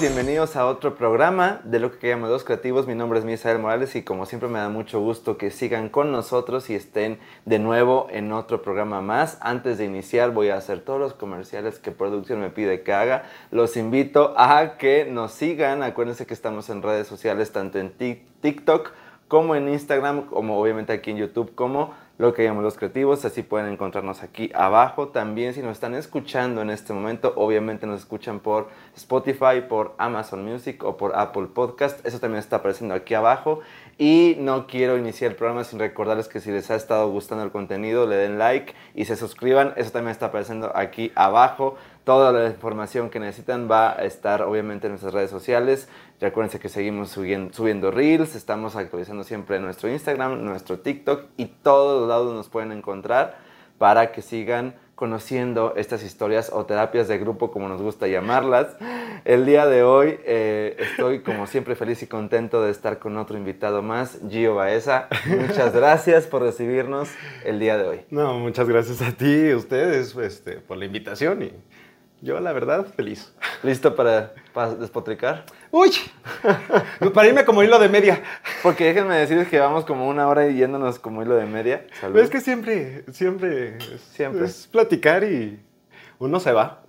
bienvenidos a otro programa de lo que llamamos Los Creativos. Mi nombre es Misael Morales y como siempre me da mucho gusto que sigan con nosotros y estén de nuevo en otro programa más. Antes de iniciar voy a hacer todos los comerciales que producción me pide que haga. Los invito a que nos sigan. Acuérdense que estamos en redes sociales tanto en TikTok como en Instagram, como obviamente aquí en YouTube, como lo que llamamos los creativos, así pueden encontrarnos aquí abajo. También si nos están escuchando en este momento, obviamente nos escuchan por Spotify, por Amazon Music o por Apple Podcast, eso también está apareciendo aquí abajo. Y no quiero iniciar el programa sin recordarles que si les ha estado gustando el contenido, le den like y se suscriban, eso también está apareciendo aquí abajo. Toda la información que necesitan va a estar obviamente en nuestras redes sociales. Recuerden que seguimos subiendo, subiendo reels, estamos actualizando siempre nuestro Instagram, nuestro TikTok y todos los lados nos pueden encontrar para que sigan conociendo estas historias o terapias de grupo, como nos gusta llamarlas. El día de hoy eh, estoy, como siempre, feliz y contento de estar con otro invitado más, Gio Baeza. Muchas gracias por recibirnos el día de hoy. No, muchas gracias a ti, a ustedes, este, por la invitación y yo, la verdad, feliz. ¿Listo para, despotricar? ¡Uy! para irme como hilo de media. Porque déjenme decirles que vamos como una hora yéndonos como hilo de media. Es que siempre, siempre, siempre es platicar y uno se va.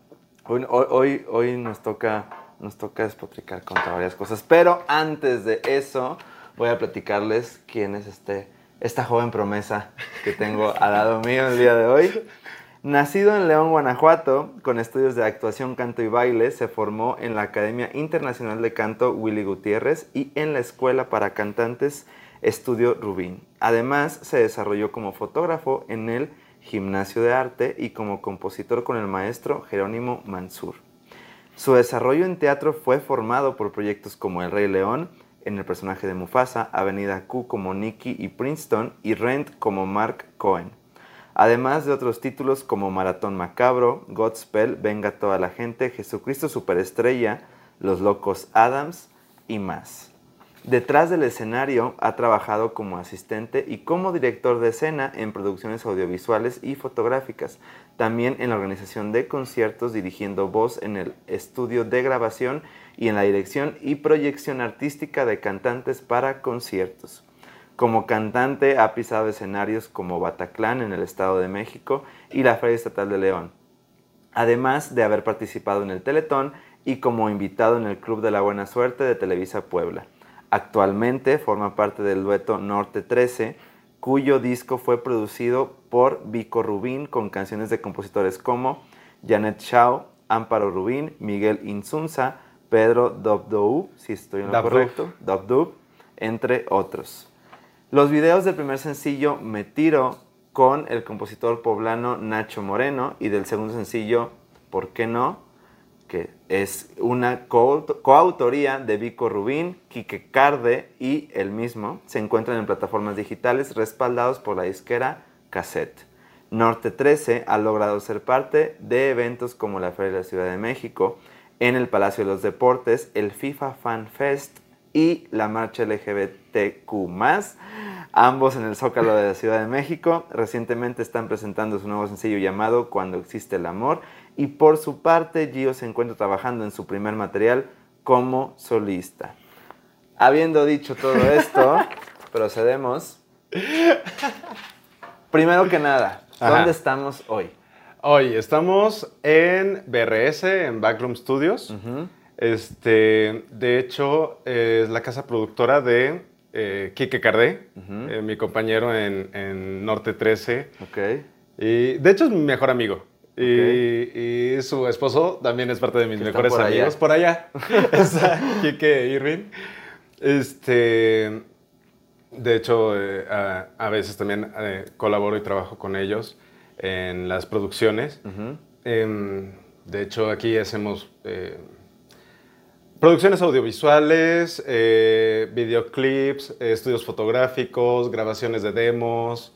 Hoy, hoy, hoy nos, toca, nos toca despotricar contra varias cosas. Pero antes de eso, voy a platicarles quién es este, esta joven promesa que tengo al lado mío el día de hoy. Nacido en León, Guanajuato, con estudios de actuación, canto y baile, se formó en la Academia Internacional de Canto Willy Gutiérrez y en la Escuela para Cantantes Estudio Rubín. Además, se desarrolló como fotógrafo en el Gimnasio de Arte y como compositor con el maestro Jerónimo Mansur. Su desarrollo en teatro fue formado por proyectos como El Rey León, en el personaje de Mufasa, Avenida Q como Nicky y Princeton y Rent como Mark Cohen además de otros títulos como Maratón Macabro, Godspell, Venga toda la gente, Jesucristo Superestrella, Los Locos Adams y más. Detrás del escenario ha trabajado como asistente y como director de escena en producciones audiovisuales y fotográficas, también en la organización de conciertos dirigiendo voz en el estudio de grabación y en la dirección y proyección artística de cantantes para conciertos. Como cantante ha pisado escenarios como Bataclan en el Estado de México y la Feria Estatal de León, además de haber participado en el Teletón y como invitado en el Club de la Buena Suerte de Televisa Puebla. Actualmente forma parte del dueto Norte 13, cuyo disco fue producido por Vico Rubín con canciones de compositores como Janet Shaw, Amparo Rubín, Miguel Insunza, Pedro Dobdou, si estoy en lo correcto, Dobdou, entre otros. Los videos del primer sencillo Me Tiro con el compositor poblano Nacho Moreno y del segundo sencillo ¿Por qué no? que es una coautoría de Vico Rubín, Quique Carde y el mismo, se encuentran en plataformas digitales respaldados por la disquera Cassette. Norte 13 ha logrado ser parte de eventos como la Feria de la Ciudad de México, en el Palacio de los Deportes, el FIFA Fan Fest y la marcha LGBTQ ambos en el Zócalo de la Ciudad de México. Recientemente están presentando su nuevo sencillo llamado Cuando existe el amor y por su parte Gio se encuentra trabajando en su primer material como solista. Habiendo dicho todo esto, procedemos. Primero que nada, ¿dónde estamos hoy? Hoy estamos en BRS, en Backroom Studios. Este, de hecho, es la casa productora de eh, Quique Cardé, eh, mi compañero en, Norte 13. Ok. Y de hecho es mi mejor amigo. Y, su esposo también es parte de mis mejores amigos. Por allá está Quique Irving. Este, de hecho, eh, a, veces también eh, colaboro y trabajo con ellos en las producciones. Em, de hecho, aquí hacemos Producciones audiovisuales, eh, videoclips, eh, estudios fotográficos, grabaciones de demos.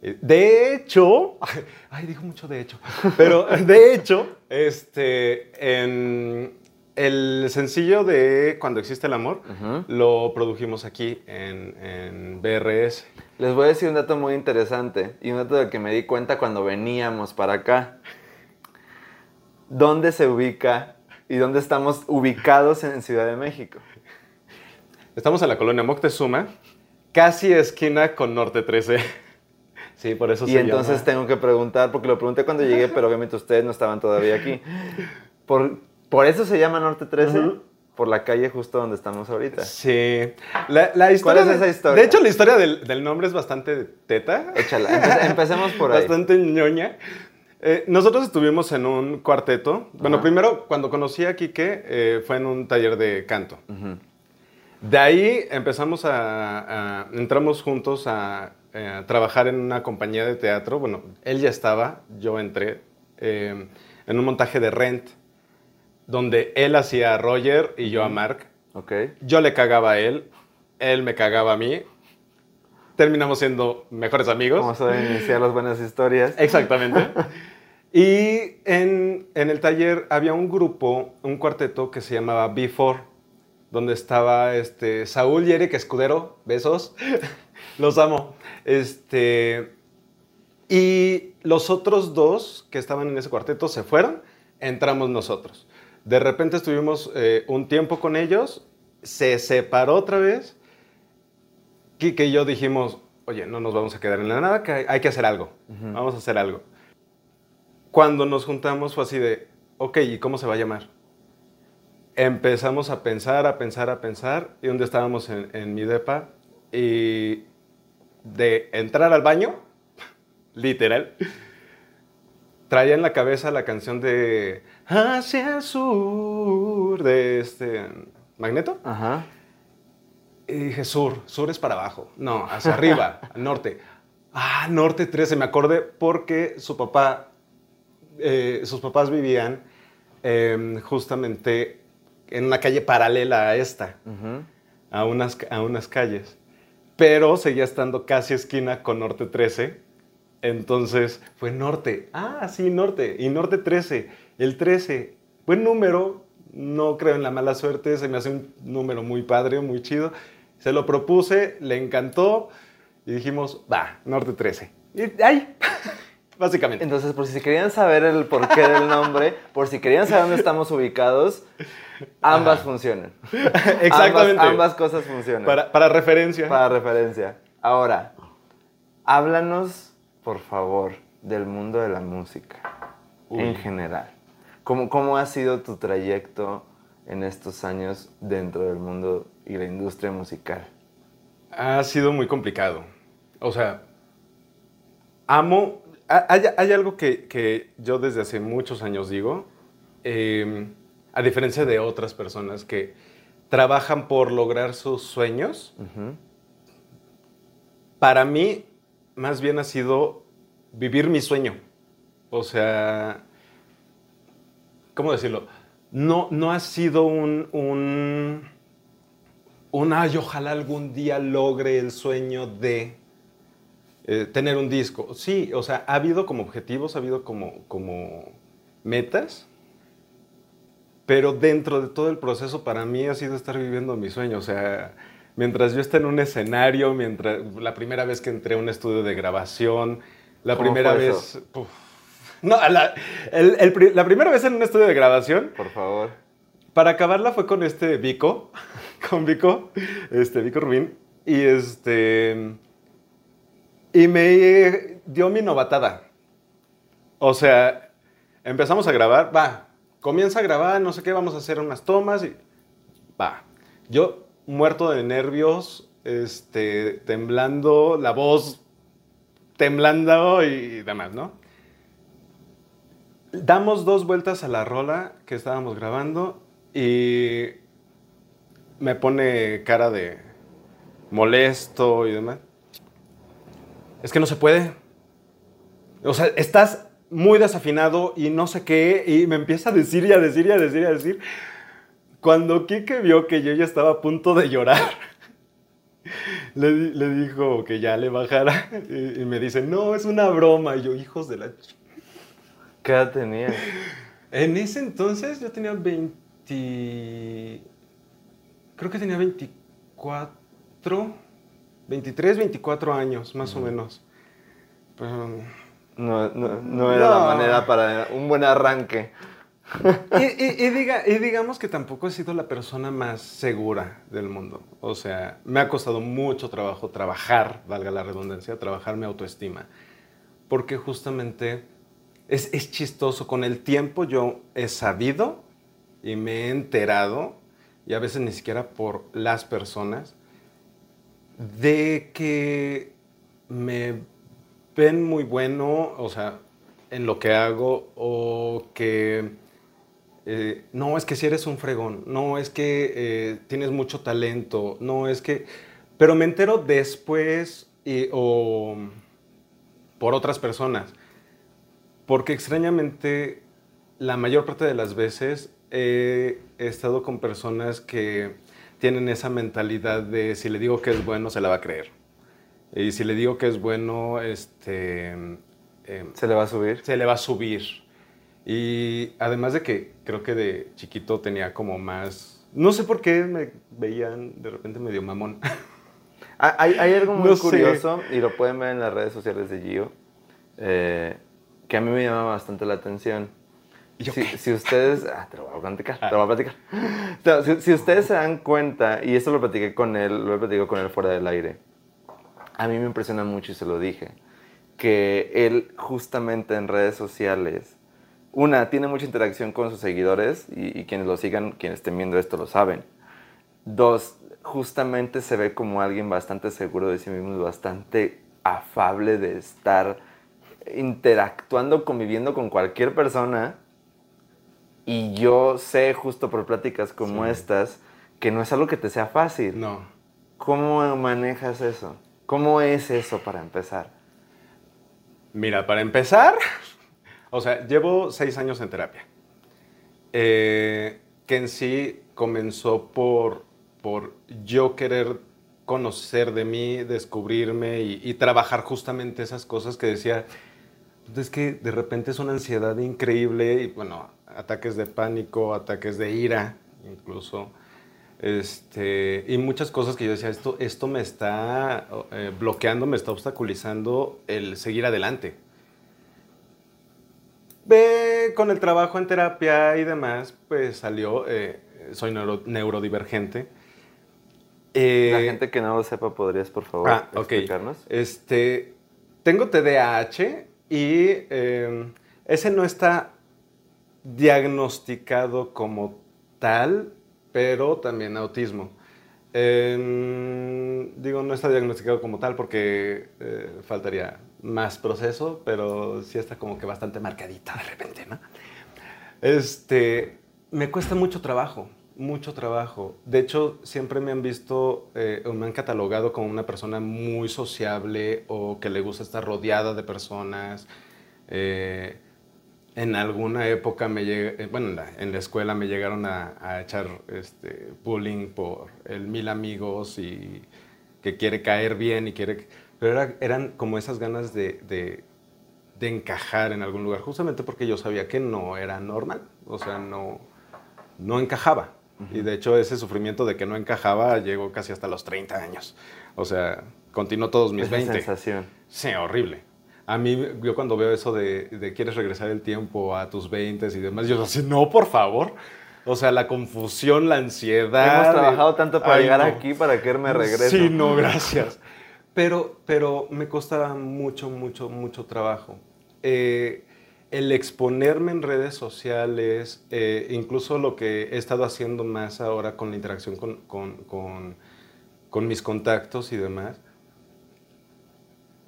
Eh, de hecho, ay, dijo mucho de hecho, pero de hecho, este, en el sencillo de Cuando existe el amor lo produjimos aquí en, en, BRS. Les voy a decir un dato muy interesante y un dato del que me di cuenta cuando veníamos para acá. ¿Dónde se ubica ¿Y dónde estamos ubicados en Ciudad de México? Estamos en la colonia Moctezuma, casi esquina con Norte 13. Sí, por eso y entonces tengo que preguntar, porque lo pregunté cuando llegué, pero obviamente ustedes no estaban todavía aquí. ¿Por, por eso se llama Norte 13? Por la calle justo donde estamos ahorita. Sí. La, historia ¿Cuál es esa historia? De hecho, la historia del, nombre es bastante teta. Échala. empecemos por ahí. Bastante ñoña. Eh, nosotros estuvimos en un cuarteto. Bueno, primero, cuando conocí a Quique, eh, fue en un taller de canto. De ahí empezamos a, entramos juntos a, eh, trabajar en una compañía de teatro. Bueno, él ya estaba, yo entré en un montaje de Rent, donde él hacía a Roger y yo a Mark. Okay. Yo le cagaba a él, él me cagaba a mí terminamos siendo mejores amigos. Vamos a iniciar las buenas historias. Exactamente. y en, el taller había un grupo, un cuarteto que se llamaba Before, donde estaba este, Saúl y Eric Escudero, besos, los amo. Este, y los otros dos que estaban en ese cuarteto se fueron, entramos nosotros. De repente estuvimos eh, un tiempo con ellos, se separó otra vez Kike y yo dijimos, oye, no nos vamos a quedar en la nada, que hay, que hacer algo, vamos a hacer algo. Cuando nos juntamos fue así de, ok, ¿y cómo se va a llamar? Empezamos a pensar, a pensar, a pensar, y un día estábamos en, en mi depa, y de entrar al baño, literal, traía en la cabeza la canción de Hacia el sur, de este Magneto. Ajá. Y dije, sur, sur es para abajo. No, hacia arriba, al norte. Ah, norte 13, me acordé porque su papá, eh, sus papás vivían em, justamente en una calle paralela a esta, a, unas, a unas calles. Pero seguía estando casi esquina con norte 13. Entonces fue norte. Ah, sí, norte. Y norte 13. El 13. Buen número. No creo en la mala suerte. Se me hace un número muy padre, muy chido. Se lo propuse, le encantó y dijimos, va, Norte 13. Y ahí, básicamente. Entonces, por si querían saber el porqué del nombre, por si querían saber dónde estamos ubicados, ambas funcionan. Exactamente. Ambas, cosas funcionan. Para, referencia. Para referencia. Ahora, háblanos, por favor, del mundo de la música en general. ¿Cómo, ¿Cómo ha sido tu trayecto en estos años dentro del mundo y la industria musical? Ha sido muy complicado. O sea, amo... Hay, algo que, yo desde hace muchos años digo, em, a diferencia de otras personas que trabajan por lograr sus sueños, para mí más bien ha sido vivir mi sueño. O sea, ¿cómo decirlo? No, no ha sido un un, ay, ojalá algún día logre el sueño de eh, tener un disco. Sí, o sea, ha habido como objetivos, ha habido como, como metas, pero dentro de todo el proceso para mí ha sido estar viviendo mi sueño. O sea, mientras yo esté en un escenario, mientras la primera vez que entré a un estudio de grabación, la primera vez... no, la, la primera vez en un estudio de grabación... Por favor. Para acabarla fue con este Vico. con Vico, este, Vico Rubín, y este, y me dio mi novatada. O sea, empezamos a grabar, va, comienza a grabar, no sé qué, vamos a hacer unas tomas y va. Yo muerto de nervios, este, temblando, la voz temblando y demás, ¿no? Damos dos vueltas a la rola que estábamos grabando y me pone cara de molesto y demás. Es que no se puede. O sea, estás muy desafinado y no sé qué, y me empieza a decir y a decir y a decir y a decir. Cuando Kike vio que yo ya estaba a punto de llorar, le, le, dijo que ya le bajara y, me dice, no, es una broma. Y yo, hijos de la... ¿Qué edad tenía? En ese entonces yo tenía 20 creo que tenía 24, 23, 24 años, más o menos. no, era la manera para un buen arranque. y, diga, y digamos que tampoco he sido la persona más segura del mundo. O sea, me ha costado mucho trabajo trabajar, valga la redundancia, trabajar mi autoestima. Porque justamente es, es chistoso. Con el tiempo yo he sabido y me he enterado, y a veces ni siquiera por las personas, de que me ven muy bueno, o sea, en lo que hago, o que eh, no, es que si eres un fregón, no, es que eh, tienes mucho talento, no, es que... Pero me entero después o por otras personas, porque extrañamente la mayor parte de las veces he estado con personas que tienen esa mentalidad de si le digo que es bueno, se la va a creer. Y si le digo que es bueno, este... Em, ¿Se le va a subir? Se le va a subir. Y además de que creo que de chiquito tenía como más... No sé por qué me veían de repente medio mamón. Ah, hay, hay algo muy curioso, y lo pueden ver en las redes sociales de Gio, eh, que a mí me llama bastante la atención. Si, si, ustedes... Ah, te lo voy a platicar, te lo voy a platicar. si, si, ustedes se dan cuenta, y esto lo platiqué con él, lo he platicado con él fuera del aire, a mí me impresiona mucho y se lo dije, que él justamente en redes sociales, una, tiene mucha interacción con sus seguidores y, quienes lo sigan, quienes estén viendo esto lo saben. Dos, justamente se ve como alguien bastante seguro de sí mismo, bastante afable de estar interactuando, conviviendo con cualquier persona. Y yo sé justo por pláticas como estas que no es algo que te sea fácil. No. ¿Cómo manejas eso? ¿Cómo es eso para empezar? Mira, para empezar, o sea, llevo seis años en terapia. Eh, que en sí comenzó por, por yo querer conocer de mí, descubrirme y, trabajar justamente esas cosas que decía, pues es que de repente es una ansiedad increíble y bueno, ataques de pánico, ataques de ira incluso. Este, y muchas cosas que yo decía, esto, esto me está eh, bloqueando, me está obstaculizando el seguir adelante. Ve con el trabajo en terapia y demás, pues salió, eh, soy neurodivergente. La eh, gente que no lo sepa, ¿podrías por favor ah, explicarnos? Este, tengo TDAH y ese no está diagnosticado como tal, pero también autismo. digo, no está diagnosticado como tal porque eh, faltaría más proceso, pero sí está como que bastante marcadita de repente, ¿no? Este, me cuesta mucho trabajo, mucho trabajo. De hecho, siempre me han visto eh, o me han catalogado como una persona muy sociable o que le gusta estar rodeada de personas. Eh, en alguna época me llegué, eh, bueno, en la, escuela me llegaron a, echar este, bullying por el mil amigos y que quiere caer bien y quiere... Pero eran como esas ganas de, de, encajar en algún lugar, justamente porque yo sabía que no era normal, o sea, no, no encajaba. Y de hecho ese sufrimiento de que no encajaba llegó casi hasta los 30 años. O sea, continuó todos mis Esa 20. sensación. Sí, horrible. A mí, yo cuando veo eso de, quieres regresar el tiempo a tus 20 y demás, yo así, no, por favor. O sea, la confusión, la ansiedad. Hemos trabajado tanto para llegar aquí para que él me regrese. Sí, no, gracias. Pero, pero me costaba mucho, mucho, mucho trabajo. Eh, el exponerme en redes sociales, eh, incluso lo que he estado haciendo más ahora con la interacción con, con, con mis contactos y demás,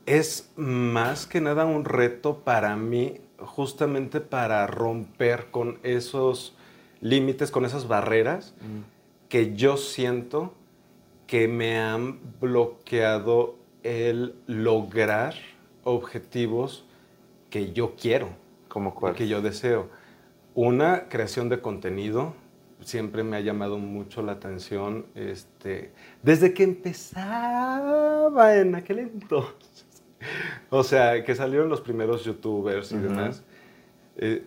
es más que nada un reto para mí, justamente para romper con esos límites, con esas barreras mm. que yo siento que me han bloqueado el lograr objetivos que yo quiero. ¿Como cuál? Que yo deseo. Una, creación de contenido. Siempre me ha llamado mucho la atención. Este, desde que empezaba en aquel entonces o sea, que salieron los primeros youtubers y demás. Eh,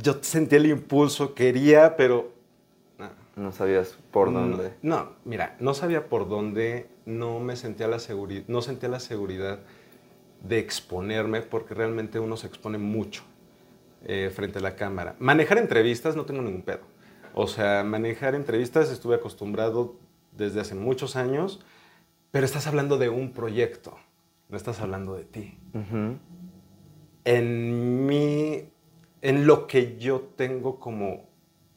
yo sentí el impulso, quería, pero... No, sabías por dónde. No, mira, no sabía por dónde, no me sentía la seguridad, no sentía la seguridad de exponerme porque realmente uno se expone mucho. eh, frente a la cámara. Manejar entrevistas no tengo ningún pedo. O sea, manejar entrevistas estuve acostumbrado desde hace muchos años, pero estás hablando de un proyecto, no estás hablando de ti. En mí, en lo que yo tengo como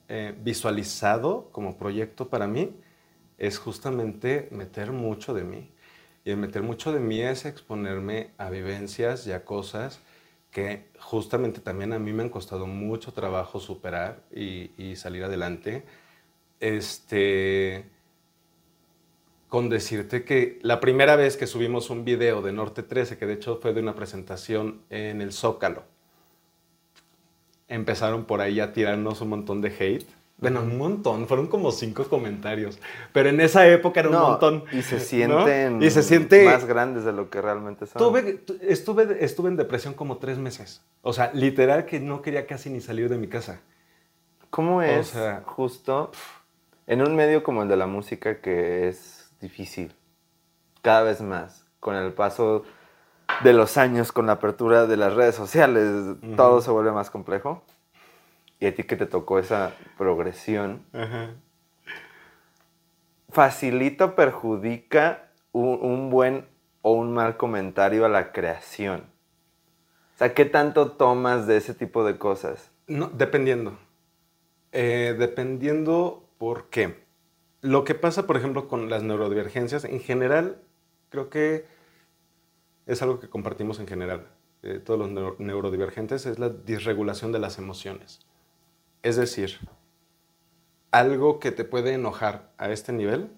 eh, visualizado como proyecto para mí, es justamente meter mucho de mí. Y el meter mucho de mí es exponerme a vivencias y a cosas que justamente también a mí me han costado mucho trabajo superar y, salir adelante. Este, con decirte que la primera vez que subimos un video de Norte 13, que de hecho fue de una presentación en el Zócalo, empezaron por ahí a tirarnos un montón de hate bueno, un montón, fueron como cinco comentarios. Pero en esa época era un montón. Y se sienten y se siente... más grandes de lo que realmente son. Tuve, estuve, estuve en depresión como tres meses. O sea, literal que no quería casi ni salir de mi casa. ¿Cómo es justo en un medio como el de la música que es difícil? Cada vez más, con el paso de los años, con la apertura de las redes sociales, todo se vuelve más complejo y a ti que te tocó esa progresión, ¿facilita o perjudica un, buen o un mal comentario a la creación? O sea, ¿qué tanto tomas de ese tipo de cosas? No, dependiendo. Eh, dependiendo por qué. Lo que pasa, por ejemplo, con las neurodivergencias, en general, creo que es algo que compartimos en general, eh, todos los neurodivergentes, es la disregulación de las emociones. Es decir, algo que te puede enojar a este nivel,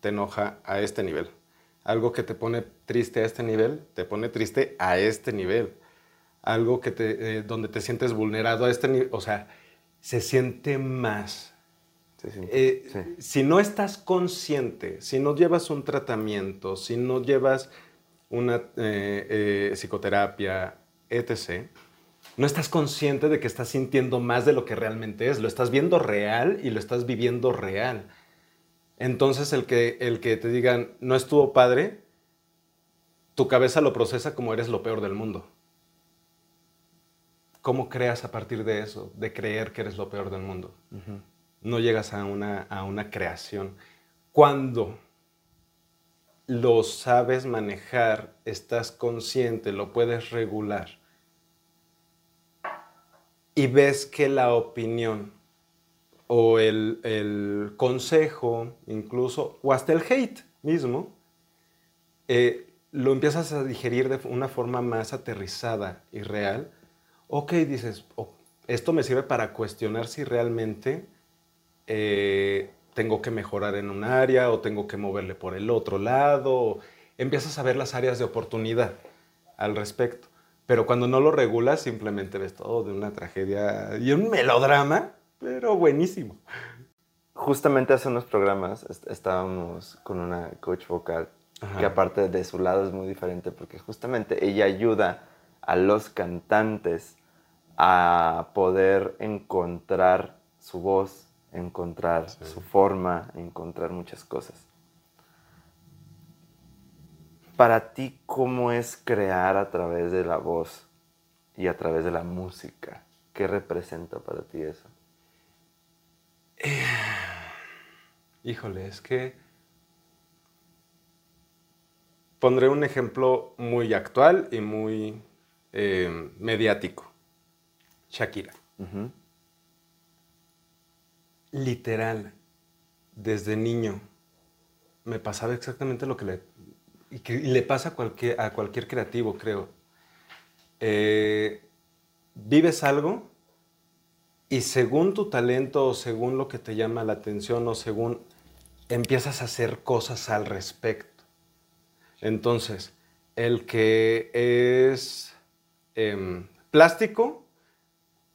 te enoja a este nivel. Algo que te pone triste a este nivel, te pone triste a este nivel. Algo que te, eh, donde te sientes vulnerado a este nivel, o sea, se siente más. Eh, si no estás consciente, si no llevas un tratamiento, si no llevas una eh, psicoterapia, etc., no estás consciente de que estás sintiendo más de lo que realmente es. Lo estás viendo real y lo estás viviendo real. Entonces el que, el que te digan, no estuvo padre, tu cabeza lo procesa como eres lo peor del mundo. ¿Cómo creas a partir de eso, de creer que eres lo peor del mundo? No llegas a una, a una creación. Cuando lo sabes manejar, estás consciente, lo puedes regular y ves que la opinión o el, consejo, incluso, o hasta el hate mismo, eh, lo empiezas a digerir de una forma más aterrizada y real, ok, dices, oh, esto me sirve para cuestionar si realmente eh, tengo que mejorar en un área o tengo que moverle por el otro lado. Empiezas a ver las áreas de oportunidad al respecto. Pero cuando no lo regulas, simplemente ves todo de una tragedia y un melodrama, pero buenísimo. Justamente hace unos programas estábamos con una coach vocal que aparte de su lado es muy diferente porque justamente ella ayuda a los cantantes a poder encontrar su voz, encontrar su forma, encontrar muchas cosas. Para ti, ¿cómo es crear a través de la voz y a través de la música? ¿Qué representa para ti eso? Eh, híjole, es que pondré un ejemplo muy actual y muy eh, mediático. Shakira. Literal, desde niño, me pasaba exactamente lo que le y le pasa a cualquier, creativo, creo. Eh, vives algo y según tu talento o según lo que te llama la atención o según empiezas a hacer cosas al respecto. Entonces, el que es em, plástico,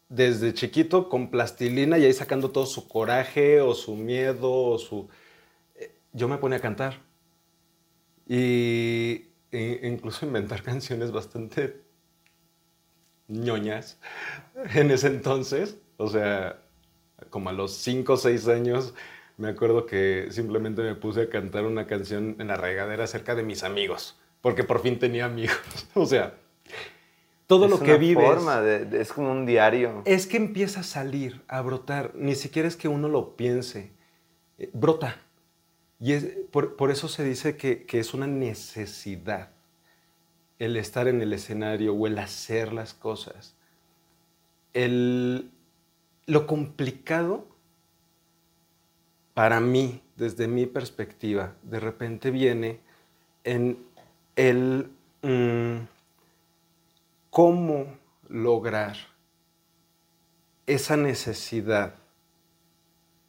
desde chiquito con plastilina y ahí sacando todo su coraje o su miedo o su... Eh, yo me pone a cantar y e incluso inventar canciones bastante ñoñas en ese entonces. O sea, como a los 5 o 6 años, me acuerdo que simplemente me puse a cantar una canción en la regadera acerca de mis amigos, porque por fin tenía amigos. o sea, todo lo que vives. Forma es como un diario. Es que empieza a salir, a brotar. Ni siquiera es que uno lo piense. Eh, brota. Y es, por, eso se dice que, es una necesidad el estar en el escenario o el hacer las cosas. El, lo complicado para mí, desde mi perspectiva, de repente viene en el... Mm, cómo lograr esa necesidad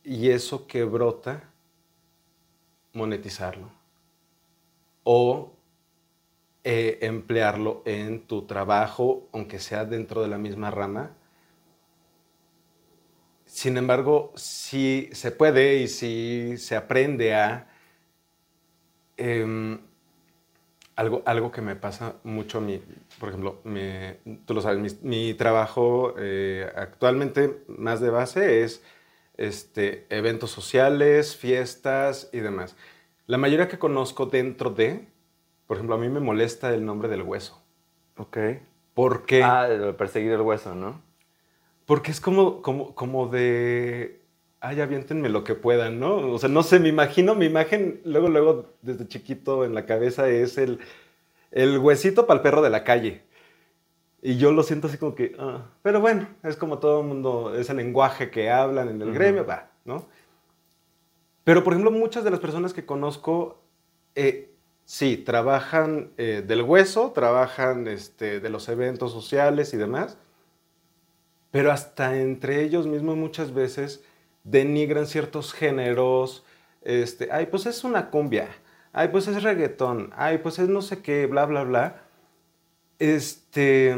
y eso que brota, monetizarlo o eh, emplearlo en tu trabajo, aunque sea dentro de la misma rama. Sin embargo, si se puede y si se aprende a em, algo, algo que me pasa mucho por ejemplo, tú lo sabes, mi, trabajo eh, actualmente más de base es este, eventos sociales, fiestas y demás. La mayoría que conozco dentro de, por ejemplo, a mí me molesta el nombre del hueso. Ok. ¿Por qué? Ah, perseguir el hueso, ¿no? Porque es como, como, como de ay, aviéntenme lo que puedan, ¿no? O sea, no sé, me imagino, mi imagen, luego, luego, desde chiquito en la cabeza es el, el huesito para el perro de la calle. Y yo lo siento así como que, ah, pero bueno, es como todo el mundo, es el lenguaje que hablan en el gremio, va, ¿no? Pero, por ejemplo, muchas de las personas que conozco, eh, sí, trabajan eh, del hueso, trabajan este, de los eventos sociales y demás, pero hasta entre ellos mismos muchas veces denigran ciertos géneros, este, ay, pues es una cumbia, ay, pues es reggaetón, ay, pues es no sé qué, bla, bla, bla. Este,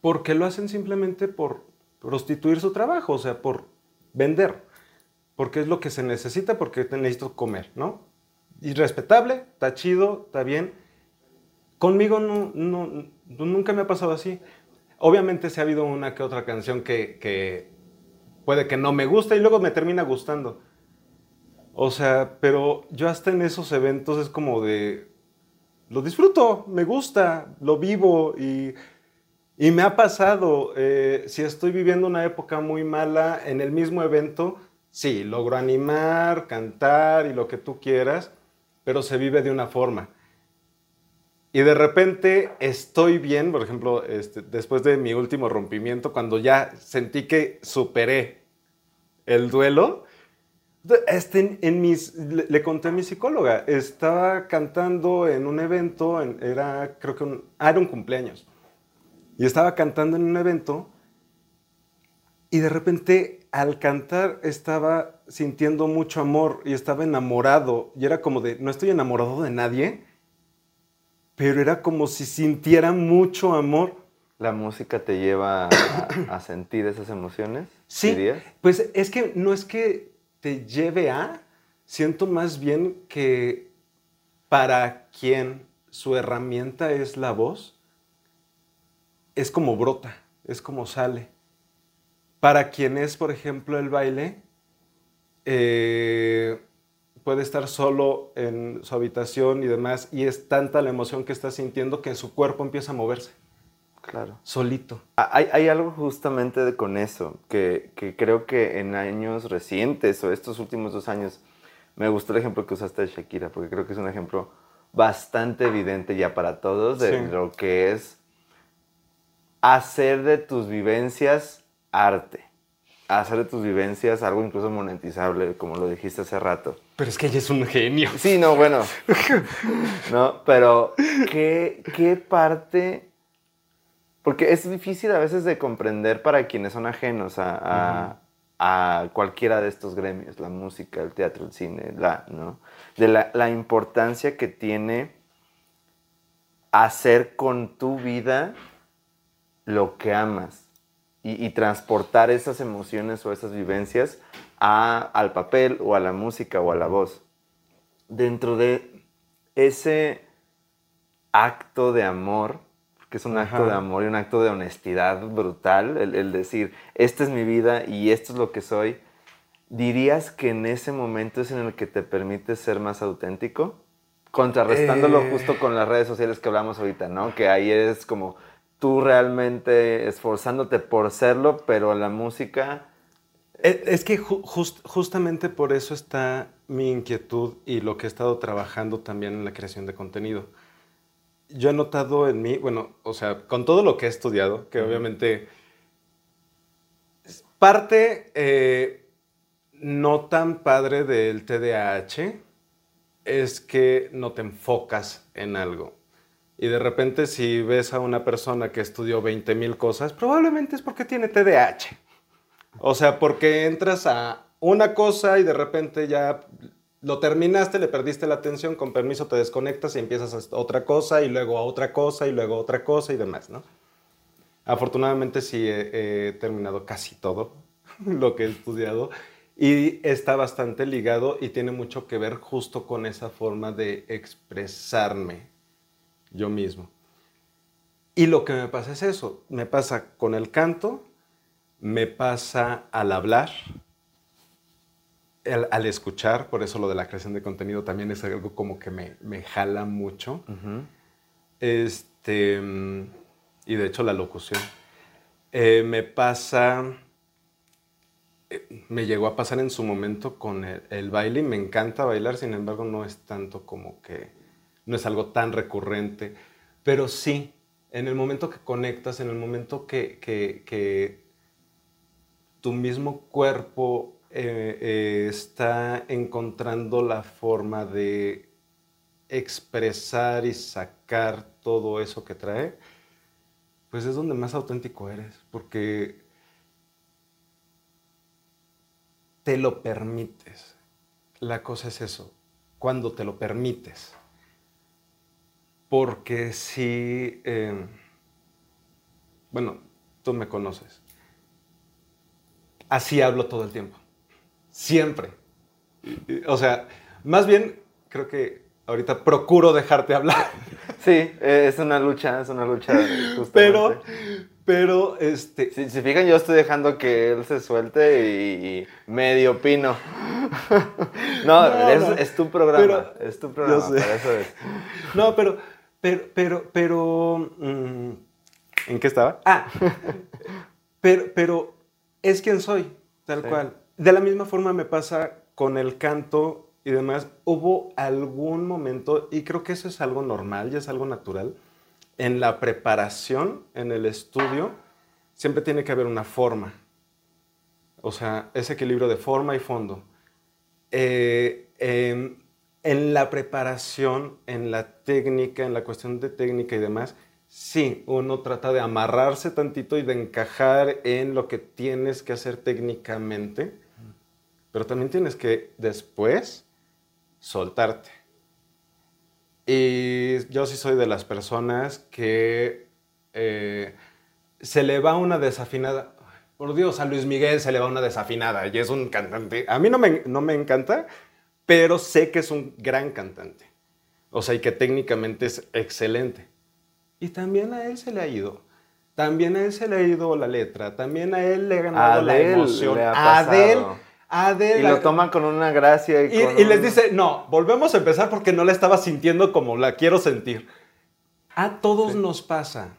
porque lo hacen simplemente por prostituir su trabajo, o sea, por vender, porque es lo que se necesita, porque necesito comer, ¿no? Y respetable, está chido, está bien. Conmigo no, no, nunca me ha pasado así. Obviamente se ha habido una que otra canción que, que puede que no me guste y luego me termina gustando. O sea, pero yo hasta en esos eventos es como de, lo disfruto, me gusta, lo vivo y, y me ha pasado, eh, si estoy viviendo una época muy mala en el mismo evento, sí, logro animar, cantar y lo que tú quieras, pero se vive de una forma. Y de repente estoy bien, por ejemplo, este, después de mi último rompimiento, cuando ya sentí que superé el duelo, este, en mis, le, conté a mi psicóloga, estaba cantando en un evento, era creo que un, ah, era un cumpleaños, y estaba cantando en un evento y de repente al cantar estaba sintiendo mucho amor y estaba enamorado y era como de, no estoy enamorado de nadie, pero era como si sintiera mucho amor. ¿La música te lleva a, sentir esas emociones? Sí, pues es que no es que te lleve a, siento más bien que para quien su herramienta es la voz, es como brota, es como sale. Para quien es, por ejemplo, el baile, eh, puede estar solo en su habitación y demás, y es tanta la emoción que está sintiendo que su cuerpo empieza a moverse. Claro. Solito. Ah, hay, algo justamente con eso, que, creo que en años recientes o estos últimos dos años, me gustó el ejemplo que usaste de Shakira, porque creo que es un ejemplo bastante evidente ya para todos de lo que es hacer de tus vivencias arte hacer de tus vivencias algo incluso monetizable, como lo dijiste hace rato. Pero es que ella es un genio. Sí, no, bueno. no, pero ¿qué, ¿qué parte? Porque es difícil a veces de comprender para quienes son ajenos a, a, cualquiera de estos gremios, la música, el teatro, el cine, la, ¿no? De la, la importancia que tiene hacer con tu vida lo que amas y, transportar esas emociones o esas vivencias al papel o a la música o a la voz. Dentro de ese acto de amor, que es un acto de amor y un acto de honestidad brutal, el, decir, esta es mi vida y esto es lo que soy, ¿dirías que en ese momento es en el que te permite ser más auténtico? Contrarrestándolo eh. justo con las redes sociales que hablamos ahorita, ¿no? Que ahí es como tú realmente esforzándote por serlo, pero la música... E, es que justamente por eso está mi inquietud y lo que he estado trabajando también en la creación de contenido. Yo he notado en mí, bueno, o sea, con todo lo que he estudiado, que obviamente parte eh, no tan padre del TDAH es que no te enfocas en algo. Y de repente si ves a una persona que estudió 20 mil cosas, probablemente es porque tiene TDAH. O sea, porque entras a una cosa y de repente ya lo terminaste, le perdiste la atención, con permiso te desconectas y empiezas a otra cosa y luego a otra cosa y luego a otra cosa y demás, ¿no? Afortunadamente sí he, terminado casi todo lo que he estudiado y está bastante ligado y tiene mucho que ver justo con esa forma de expresarme yo mismo. Y lo que me pasa es eso, me pasa con el canto, me pasa al hablar, al, escuchar, por eso lo de la creación de contenido también es algo como que me, me jala mucho. Este, y de hecho la locución. Eh, me pasa, eh, me llegó a pasar en su momento con el, el baile me encanta bailar, sin embargo no es tanto como que no es algo tan recurrente, pero sí, en el momento que conectas, en el momento que, tu mismo cuerpo eh, eh, está encontrando la forma de expresar y sacar todo eso que trae, pues es donde más auténtico eres, porque te lo permites. La cosa es eso, cuando te lo permites. Porque si, em, bueno, tú me conoces, así hablo todo el tiempo, siempre. O sea, más bien creo que ahorita procuro dejarte hablar. Sí, es una lucha, es una lucha. Justamente. Pero, pero, este... Si se fijan, yo estoy dejando que él se suelte y, medio opino. no, es, tu programa, es tu programa, para eso es. No, pero pero, pero, pero, mm, ¿en qué estaba? Ah, pero, pero es quien soy, tal cual. De la misma forma me pasa con el canto y demás. Hubo algún momento, y creo que eso es algo normal y es algo natural, en la preparación, en el estudio, siempre tiene que haber una forma. O sea, ese equilibrio de forma y fondo. Eh, en la preparación, en la técnica, en la cuestión de técnica y demás, sí, uno trata de amarrarse tantito y de encajar en lo que tienes que hacer técnicamente, pero también tienes que después soltarte. Y yo sí soy de las personas que eh, se le va una desafinada. Por Dios, a Luis Miguel se le va una desafinada y es un cantante. A mí no me, no me encanta, pero sé que es un gran cantante. O sea, y que técnicamente es excelente. Y también a él se le ha ido. También a él se le ha ido la letra. También a él le ha ganado la emoción. a Adele, Adele, y lo toman con una gracia. Y, y, les dice, no, volvemos a empezar porque no la estaba sintiendo como la quiero sentir. A todos nos pasa.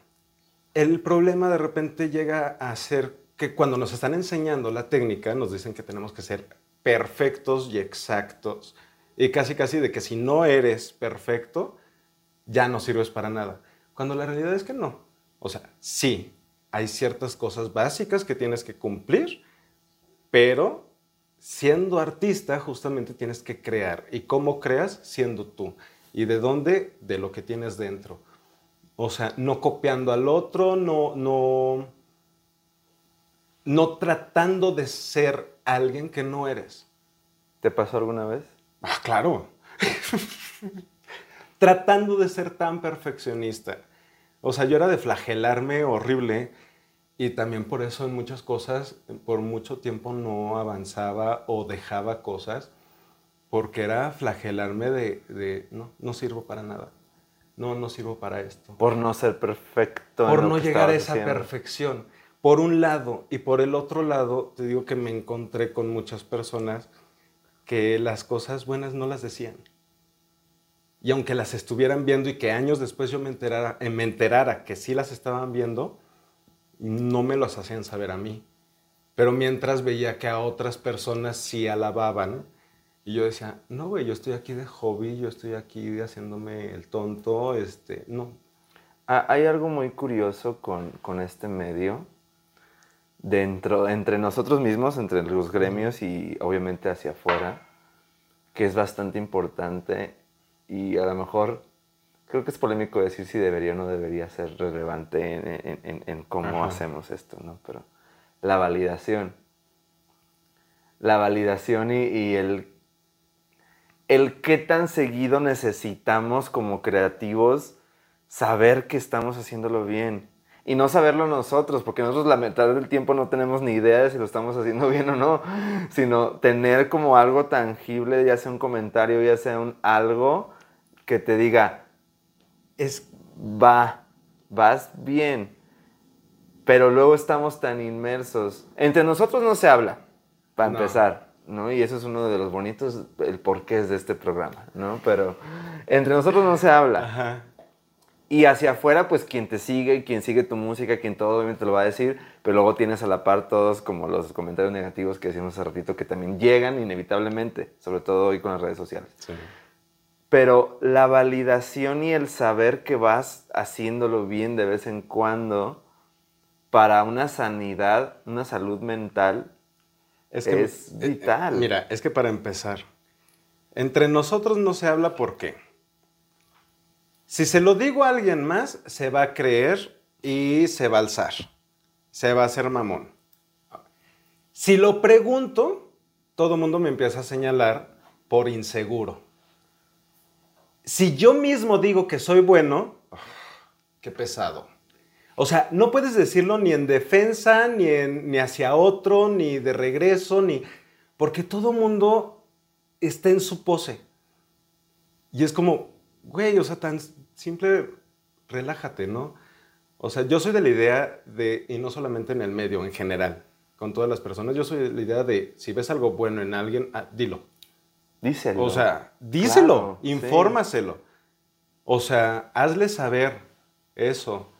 El problema de repente llega a ser que cuando nos están enseñando la técnica, nos dicen que tenemos que ser perfectos y exactos. Y casi casi de que si no eres perfecto, ya no sirves para nada. Cuando la realidad es que no. O sea, sí, hay ciertas cosas básicas que tienes que cumplir, pero siendo artista justamente tienes que crear. ¿Y cómo creas? Siendo tú. ¿Y de dónde? De lo que tienes dentro. O sea, no copiando al otro, no, no, no tratando de ser alguien que no eres. ¿Te pasó alguna vez? Ah, claro. Tratando de ser tan perfeccionista. O sea, yo era de flagelarme horrible y también por eso en muchas cosas, por mucho tiempo no avanzaba o dejaba cosas porque era flagelarme de, no, no sirvo para nada. No, no sirvo para esto. Por no ser perfecto. Por no llegar a esa perfección por un lado y por el otro lado, te digo que me encontré con muchas personas que las cosas buenas no las decían. y aunque las estuvieran viendo y que años después yo me enterara, me enterara que sí las estaban viendo, no me las hacían saber a mí. Pero mientras veía que a otras personas sí alababan, y yo decía, no, güey, yo estoy aquí de hobby, yo estoy aquí haciéndome el tonto, este, no. Ah, hay algo muy curioso con, con este medio, dentro, entre nosotros mismos, entre los gremios y obviamente hacia afuera, que es bastante importante y a lo mejor creo que es polémico decir si debería o no debería ser relevante en, cómo hacemos esto, ¿no? Pero la validación. La validación y, el, el qué tan seguido necesitamos como creativos saber que estamos haciéndolo bien. Y no saberlo nosotros, porque nosotros la mitad del tiempo no tenemos ni idea de si lo estamos haciendo bien o no, sino tener como algo tangible, ya sea un comentario, ya sea un algo que te diga, es, va, vas bien. Pero luego estamos tan inmersos. Entre nosotros no se habla, para empezar, ¿no? Y eso es uno de los bonitos, el porqué de este programa, ¿no? Pero entre nosotros no se habla. Ajá. Y hacia afuera, pues quien te sigue, quien sigue tu música, quien todo obviamente lo va a decir, pero luego tienes a la par todos como los comentarios negativos que decíamos hace ratito que también llegan inevitablemente, sobre todo hoy con las redes sociales. Sí. Pero la validación y el saber que vas haciéndolo bien de vez en cuando para una sanidad, una salud mental, es, que, es eh, vital. mira, es que para empezar, entre nosotros no se habla por qué. Si se lo digo a alguien más, se va a creer y se va a alzar. Se va a hacer mamón. Si lo pregunto, todo el mundo me empieza a señalar por inseguro si yo mismo digo que soy bueno, qué pesado. O sea, no puedes decirlo ni en defensa, ni, ni hacia otro, ni de regreso, ni... Porque todo mundo está en su pose. Y es como, güey, o sea, tan simple, relájate, ¿no? O sea, yo soy de la idea de, y no solamente en el medio, en general, con todas las personas, yo soy de la idea de, si ves algo bueno en alguien, ah, dilo. Díselo. O sea, díselo, infórmaselo. O sea, hazle saber eso.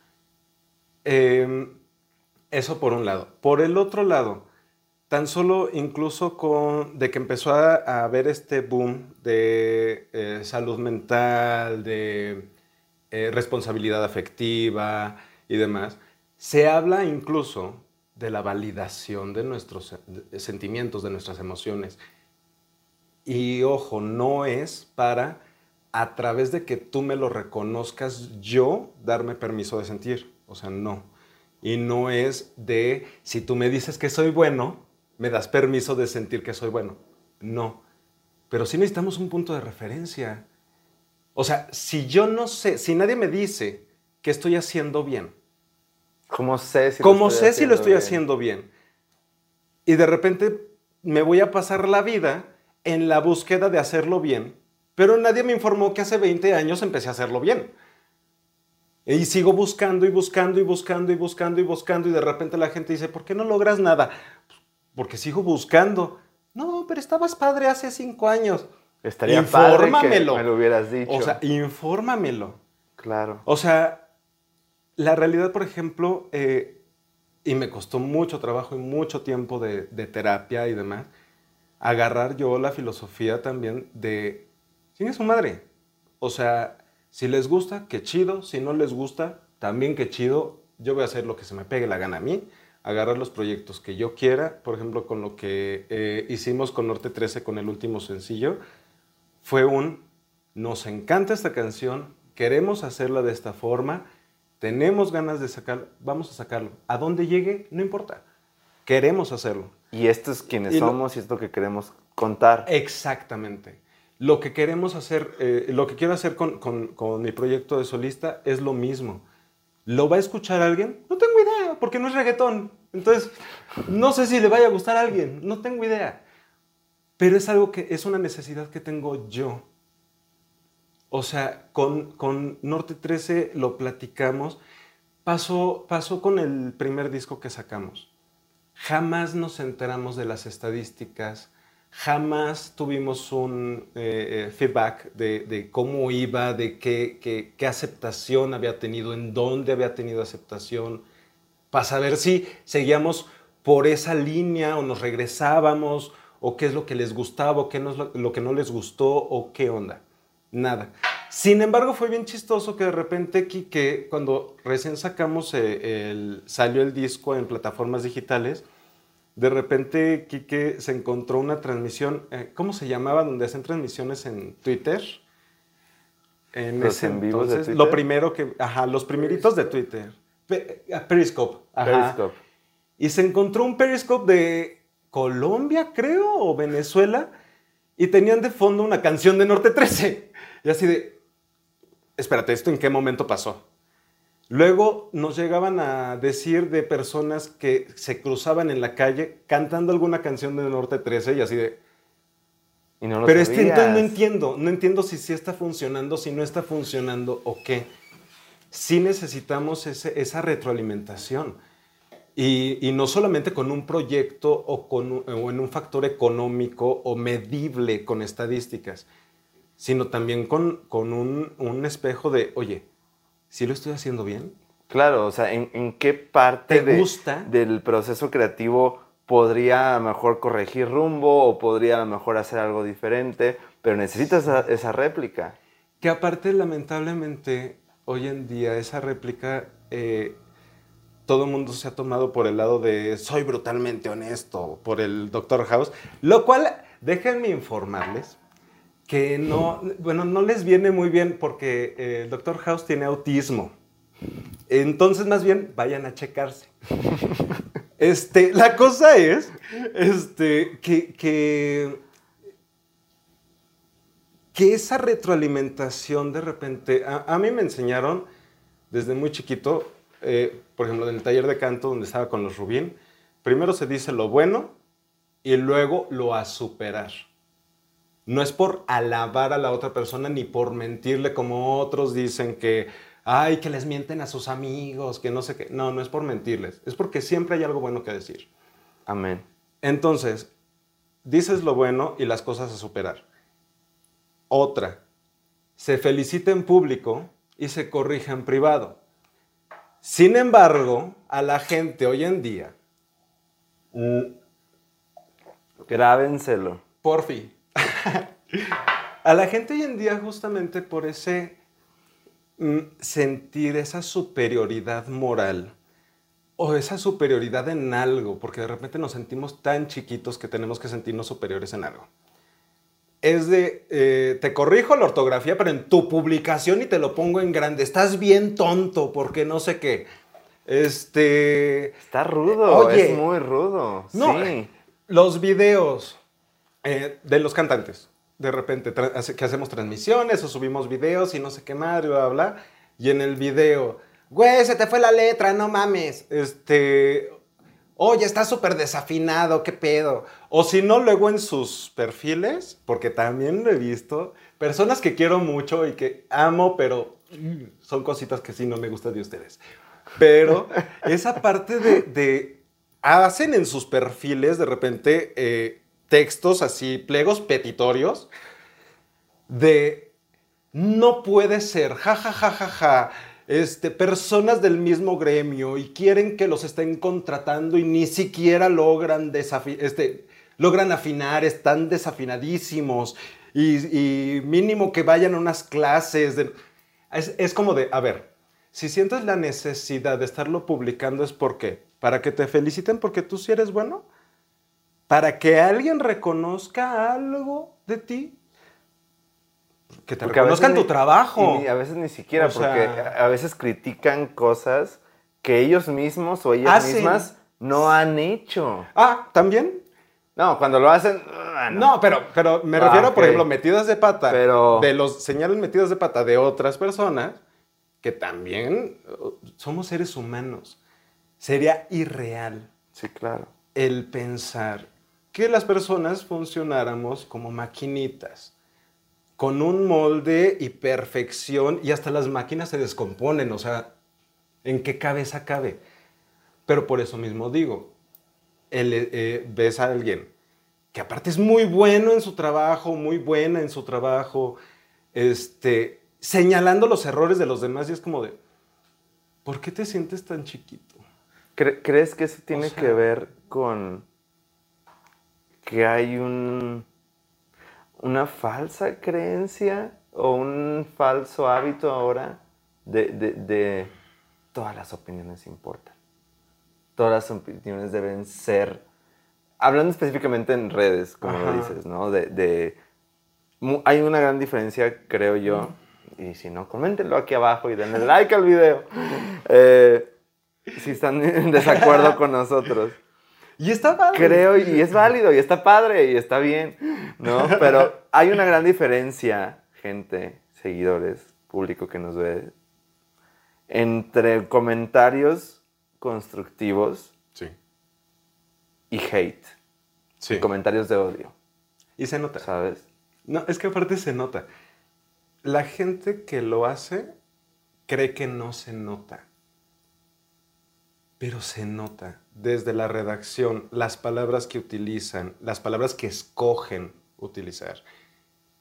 Em, eso por un lado. Por el otro lado, tan solo incluso con de que empezó a, haber este boom de eh, salud mental, de eh, responsabilidad afectiva y demás, se habla incluso de la validación de nuestros sentimientos, de nuestras emociones. Y ojo, no es para a través de que tú me lo reconozcas yo darme permiso de sentir. O sea, no. Y no es de si tú me dices que soy bueno, me das permiso de sentir que soy bueno. No. Pero sí necesitamos un punto de referencia. O sea, si yo no sé, si nadie me dice que estoy haciendo bien. ¿Cómo sé si lo estoy sé si lo estoy haciendo bien? Y de repente me voy a pasar la vida en la búsqueda de hacerlo bien, pero nadie me informó que hace 20 años empecé a hacerlo bien. Y sigo buscando y buscando y buscando y buscando y buscando y de repente la gente dice, ¿por qué no logras nada? Porque sigo buscando. No, pero estabas padre hace cinco años. Estaría infórmamelo. me lo hubieras dicho. O sea, infórmamelo. Claro. O sea, la realidad, por ejemplo, eh, y me costó mucho trabajo y mucho tiempo de terapia y demás, agarrar yo la filosofía también de, ¿quién es su madre? O sea, si les gusta, qué chido, si no les gusta, también qué chido, yo voy a hacer lo que se me pegue la gana a mí, agarrar los proyectos que yo quiera, por ejemplo, con lo que eh, hicimos con Norte 13 con el último sencillo, fue un, nos encanta esta canción, queremos hacerla de esta forma, tenemos ganas de sacarlo, vamos a sacarlo. A dónde llegue, no importa, queremos hacerlo. Y esto es quienes somos y esto que queremos contar. Exactamente. Lo que queremos hacer, eh, lo que quiero hacer con, con, mi proyecto de solista es lo mismo. ¿Lo va a escuchar alguien? No tengo idea, porque no es reggaetón. Entonces, no sé si le vaya a gustar a alguien, no tengo idea. Pero es algo que es una necesidad que tengo yo. O sea, con, con Norte 13 lo platicamos. Pasó, pasó con el primer disco que sacamos. Jamás nos enteramos de las estadísticas, jamás tuvimos un eh, eh, feedback de, cómo iba, de qué, aceptación había tenido, en dónde había tenido aceptación, para saber si seguíamos por esa línea o nos regresábamos o qué es lo que les gustaba o qué es lo, que no les gustó o qué onda. Nada. Sin embargo, fue bien chistoso que de repente, que cuando recién sacamos eh, el, salió el disco en plataformas digitales, de repente Quique se encontró una transmisión, eh, ¿cómo se llamaba? Donde hacen transmisiones en Twitter. En ese en entonces, de Twitter? lo primero que, ajá, los primeritos de Twitter. Ah, Periscope. Periscope. Y se encontró un Periscope de Colombia, creo, o Venezuela, y tenían de fondo una canción de Norte 13. Y así de, espérate, ¿esto en qué momento pasó? Luego nos llegaban a decir de personas que se cruzaban en la calle cantando alguna canción de Norte 13 y así de... Y no lo Pero este no entiendo, no entiendo si sí está funcionando, si no está funcionando o qué. Sí necesitamos esa retroalimentación. Y, no solamente con un proyecto o, con, o en un factor económico o medible con estadísticas, sino también con, con un, un espejo de, oye, ¿sí lo estoy haciendo bien? Claro, o sea, ¿en, qué parte del proceso creativo podría a lo mejor corregir rumbo o podría a lo mejor hacer algo diferente? Pero necesitas esa, réplica. Que aparte, lamentablemente, hoy en día esa réplica, eh, todo el mundo se ha tomado por el lado de soy brutalmente honesto, por el Doctor House, lo cual, déjenme informarles, que no, bueno, no les viene muy bien porque eh, el doctor House tiene autismo. Entonces, más bien, vayan a checarse. Este, la cosa es este, que, que, esa retroalimentación de repente, a, mí me enseñaron desde muy chiquito, eh, por ejemplo, en el taller de canto donde estaba con los Rubín, primero se dice lo bueno y luego lo a superar. No es por alabar a la otra persona ni por mentirle como otros dicen que, ay, que les mienten a sus amigos, que no sé qué. No, no es por mentirles. Es porque siempre hay algo bueno que decir. Amén. Entonces, dices lo bueno y las cosas a superar. Otra, se felicita en público y se corrige en privado. Sin embargo, a la gente hoy en día... Mm, Grábenselo. fin a la gente hoy en día justamente por ese mm, sentir esa superioridad moral o esa superioridad en algo, porque de repente nos sentimos tan chiquitos que tenemos que sentirnos superiores en algo. Es de, eh, te corrijo la ortografía, pero en tu publicación y te lo pongo en grande. Estás bien tonto porque no sé qué. Este... Está rudo, es muy rudo. No, los videos eh, de los cantantes de repente que hacemos transmisiones o subimos videos y no sé qué madre, bla. Y en el video, güey, se te fue la letra, no mames. Este, oye, está súper desafinado, qué pedo. O si no, luego en sus perfiles, porque también lo he visto, personas que quiero mucho y que amo, pero son cositas que sí no me gustan de ustedes. Pero esa parte de, hacen en sus perfiles de repente eh, textos así, plegos petitorios de no puede ser, ja, ja, ja, ja, ja, este, personas del mismo gremio y quieren que los estén contratando y ni siquiera logran, este, logran afinar, están desafinadísimos y, mínimo que vayan a unas clases. es, es como de, a ver, si sientes la necesidad de estarlo publicando es porque, para que te feliciten porque tú sí eres bueno para que alguien reconozca algo de ti. Que te reconozcan tu trabajo. Y a veces ni siquiera, porque a veces critican cosas que ellos mismos o ellas mismas no han hecho. Ah, ¿también? No, cuando lo hacen. Ah, no. pero, pero me refiero, ah, por ejemplo, metidas de pata. Pero... De los señales metidas de pata de otras personas que también uh, somos seres humanos. Sería irreal. Sí, claro. El pensar que las personas funcionáramos como maquinitas, con un molde y perfección, y hasta las máquinas se descomponen, o sea, ¿en qué cabeza cabe? Pero por eso mismo digo, eh, ves a alguien que aparte es muy bueno en su trabajo, muy buena en su trabajo, este, señalando los errores de los demás y es como de, ¿por qué te sientes tan chiquito? ¿Crees que eso tiene que ver con que hay un, una falsa creencia o un falso hábito ahora de, de todas las opiniones importan? Todas las opiniones deben ser hablando específicamente en redes, como lo dices, ¿no? De, hay una gran diferencia, creo yo, y si no, coméntenlo aquí abajo y denle like al video. Eh, si están en desacuerdo con nosotros. Y está padre. Creo, y es válido, y está padre, y está bien, ¿no? Pero hay una gran diferencia, gente, seguidores, público que nos ve, entre comentarios constructivos y hate. Sí. comentarios de odio. Y se nota. ¿Sabes? No, es que aparte se nota. La gente que lo hace cree que no se nota. Pero se nota desde la redacción, las palabras que utilizan, las palabras que escogen utilizar,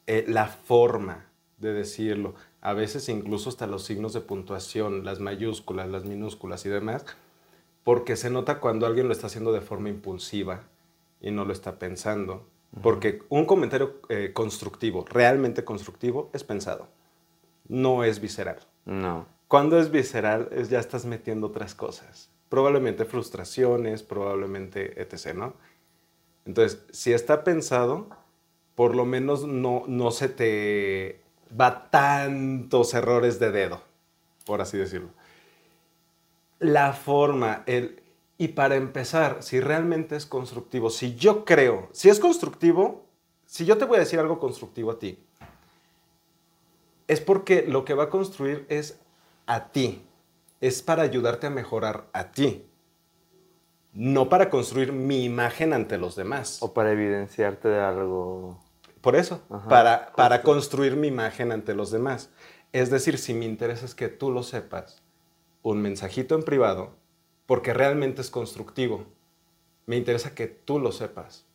eh, la forma de decirlo, a veces incluso hasta los signos de puntuación, las mayúsculas, las minúsculas y demás, porque se nota cuando alguien lo está haciendo de forma impulsiva y no lo está pensando. Porque un comentario eh, constructivo, realmente constructivo, es pensado. No es visceral. No. Cuando es visceral, es, ya estás metiendo otras cosas. Probablemente frustraciones, probablemente etc., ¿no? Entonces, si está pensado, por lo menos no, no se te va tantos errores de dedo, por así decirlo la forma, el... Y para empezar, si realmente es constructivo, si yo creo, si es constructivo, si yo te voy a decir algo constructivo a ti, es porque lo que va a construir es a ti, es para ayudarte a mejorar a ti, no para construir mi imagen ante los demás. O para evidenciarte de algo. Por eso, para, para construir mi imagen ante los demás. Es decir, si mi interés es que tú lo sepas, un mensajito en privado porque realmente es constructivo. Me interesa que tú lo sepas.